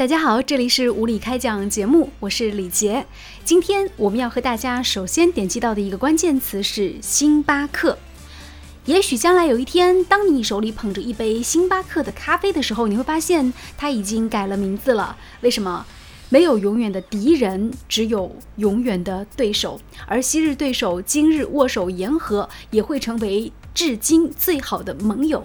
大家好，这里是无理开讲节目，我是李杰。今天我们要和大家首先点击到的一个关键词是星巴克。也许将来有一天，当你手里捧着一杯星巴克的咖啡的时候，你会发现它已经改了名字了。为什么？没有永远的敌人，只有永远的对手。而昔日对手，今日握手言和，也会成为至今最好的盟友。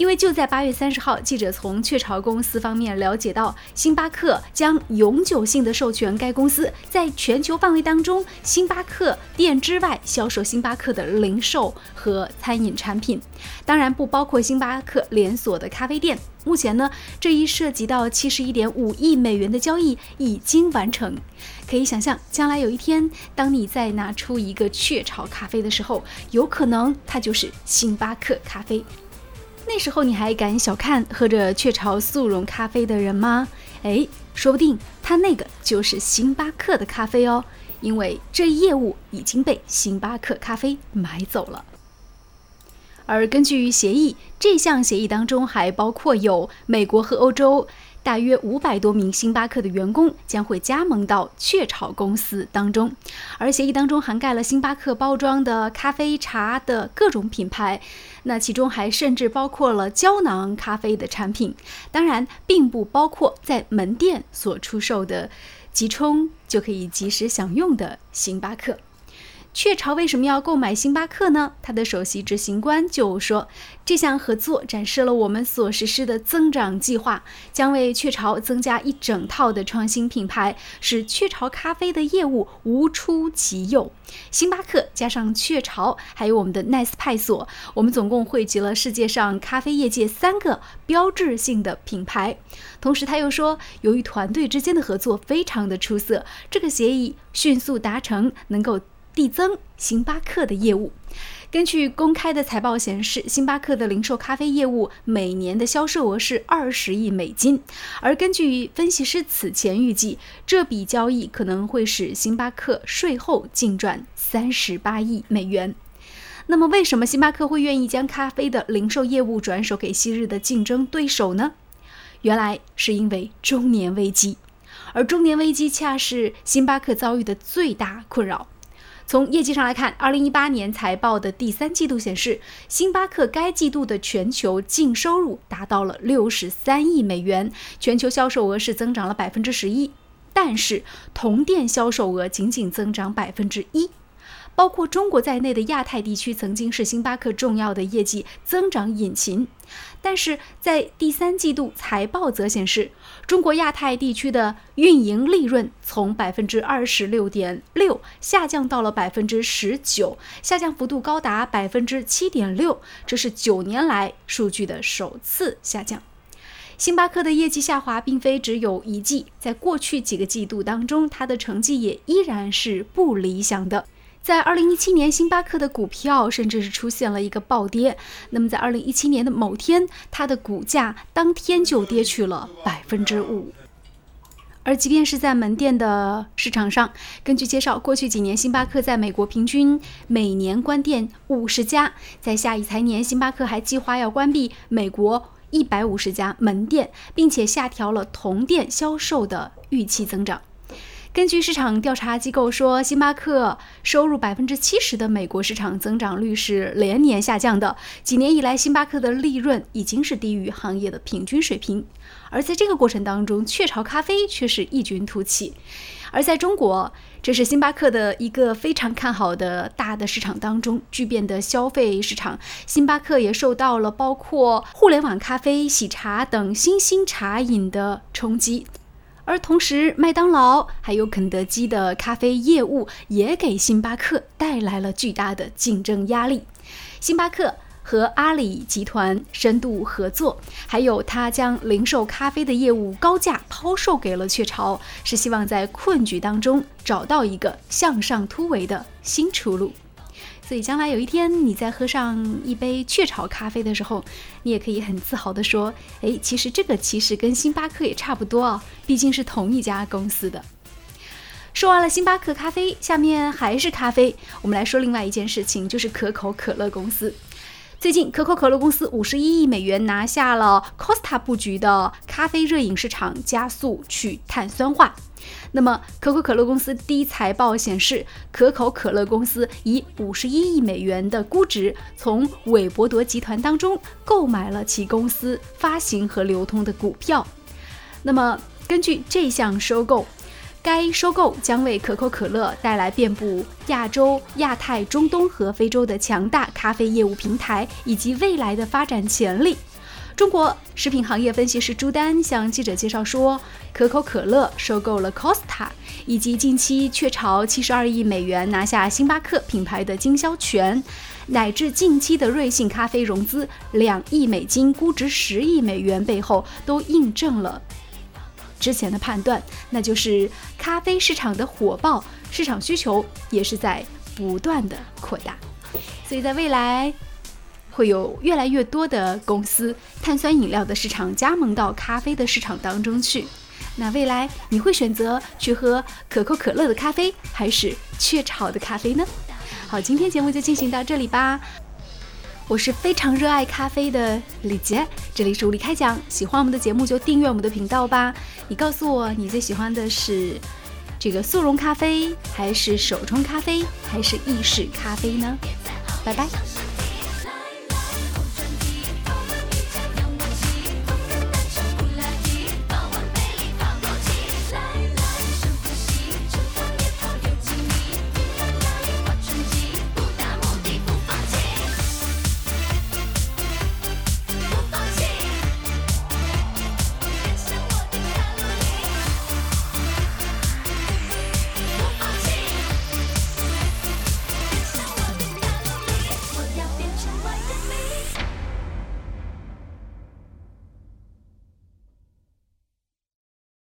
因为就在八月三十号，记者从雀巢公司方面了解到，星巴克将永久性的授权该公司在全球范围当中，星巴克店之外销售星巴克的零售和餐饮产品，当然不包括星巴克连锁的咖啡店。目前呢，这一涉及到七十一点五亿美元的交易已经完成。可以想象，将来有一天，当你再拿出一个雀巢咖啡的时候，有可能它就是星巴克咖啡。那时候你还敢小看喝着雀巢速溶咖啡的人吗？哎，说不定他那个就是星巴克的咖啡哦，因为这业务已经被星巴克咖啡买走了。而根据协议，这项协议当中还包括有美国和欧洲。大约五百多名星巴克的员工将会加盟到雀巢公司当中，而协议当中涵盖了星巴克包装的咖啡茶的各种品牌，那其中还甚至包括了胶囊咖啡的产品，当然并不包括在门店所出售的即冲就可以及时享用的星巴克。雀巢为什么要购买星巴克呢？他的首席执行官就说，这项合作展示了我们所实施的增长计划，将为雀巢增加一整套的创新品牌，使雀巢咖啡的业务无出其右。星巴克加上雀巢，还有我们的奈斯派索，我们总共汇集了世界上咖啡业界三个标志性的品牌。同时，他又说，由于团队之间的合作非常的出色，这个协议迅速达成，能够。递增星巴克的业务。根据公开的财报显示，星巴克的零售咖啡业务每年的销售额是二十亿美金。而根据分析师此前预计，这笔交易可能会使星巴克税后净赚三十八亿美元。那么，为什么星巴克会愿意将咖啡的零售业务转手给昔日的竞争对手呢？原来是因为中年危机，而中年危机恰是星巴克遭遇的最大困扰。从业绩上来看，二零一八年财报的第三季度显示，星巴克该季度的全球净收入达到了六十三亿美元，全球销售额是增长了百分之十一，但是同店销售额仅仅增长百分之一。包括中国在内的亚太地区曾经是星巴克重要的业绩增长引擎，但是在第三季度财报则显示，中国亚太地区的运营利润从百分之二十六点六下降到了百分之十九，下降幅度高达百分之七点六，这是九年来数据的首次下降。星巴克的业绩下滑并非只有一季，在过去几个季度当中，它的成绩也依然是不理想的。在二零一七年，星巴克的股票甚至是出现了一个暴跌。那么，在二零一七年的某天，它的股价当天就跌去了百分之五。而即便是在门店的市场上，根据介绍，过去几年，星巴克在美国平均每年关店五十家。在下一财年，星巴克还计划要关闭美国一百五十家门店，并且下调了同店销售的预期增长。根据市场调查机构说，星巴克收入百分之七十的美国市场增长率是连年下降的。几年以来，星巴克的利润已经是低于行业的平均水平。而在这个过程当中，雀巢咖啡却是异军突起。而在中国，这是星巴克的一个非常看好的大的市场当中，巨变的消费市场，星巴克也受到了包括互联网咖啡、喜茶等新兴茶饮的冲击。而同时，麦当劳还有肯德基的咖啡业务也给星巴克带来了巨大的竞争压力。星巴克和阿里集团深度合作，还有他将零售咖啡的业务高价抛售给了雀巢，是希望在困局当中找到一个向上突围的新出路。所以，将来有一天你在喝上一杯雀巢咖啡的时候，你也可以很自豪地说：“哎，其实这个其实跟星巴克也差不多啊，毕竟是同一家公司的。”说完了星巴克咖啡，下面还是咖啡，我们来说另外一件事情，就是可口可乐公司。最近，可口可乐公司五十一亿美元拿下了 Costa 布局的咖啡热饮市场，加速去碳酸化。那么，可口可乐公司第一财报显示，可口可乐公司以五十一亿美元的估值，从韦伯德集团当中购买了其公司发行和流通的股票。那么，根据这项收购，该收购将为可口可乐带来遍布亚洲、亚太、中东和非洲的强大咖啡业务平台，以及未来的发展潜力。中国食品行业分析师朱丹向记者介绍说，可口可乐收购了 Costa，以及近期雀巢七十二亿美元拿下星巴克品牌的经销权，乃至近期的瑞幸咖啡融资两亿美金，估值十亿美元背后，都印证了之前的判断，那就是咖啡市场的火爆，市场需求也是在不断的扩大，所以在未来。会有越来越多的公司碳酸饮料的市场加盟到咖啡的市场当中去。那未来你会选择去喝可口可乐的咖啡，还是雀巢的咖啡呢？好，今天节目就进行到这里吧。我是非常热爱咖啡的李杰，这里是吴理开讲。喜欢我们的节目就订阅我们的频道吧。你告诉我你最喜欢的是这个速溶咖啡，还是手冲咖啡，还是意式咖啡呢？拜拜。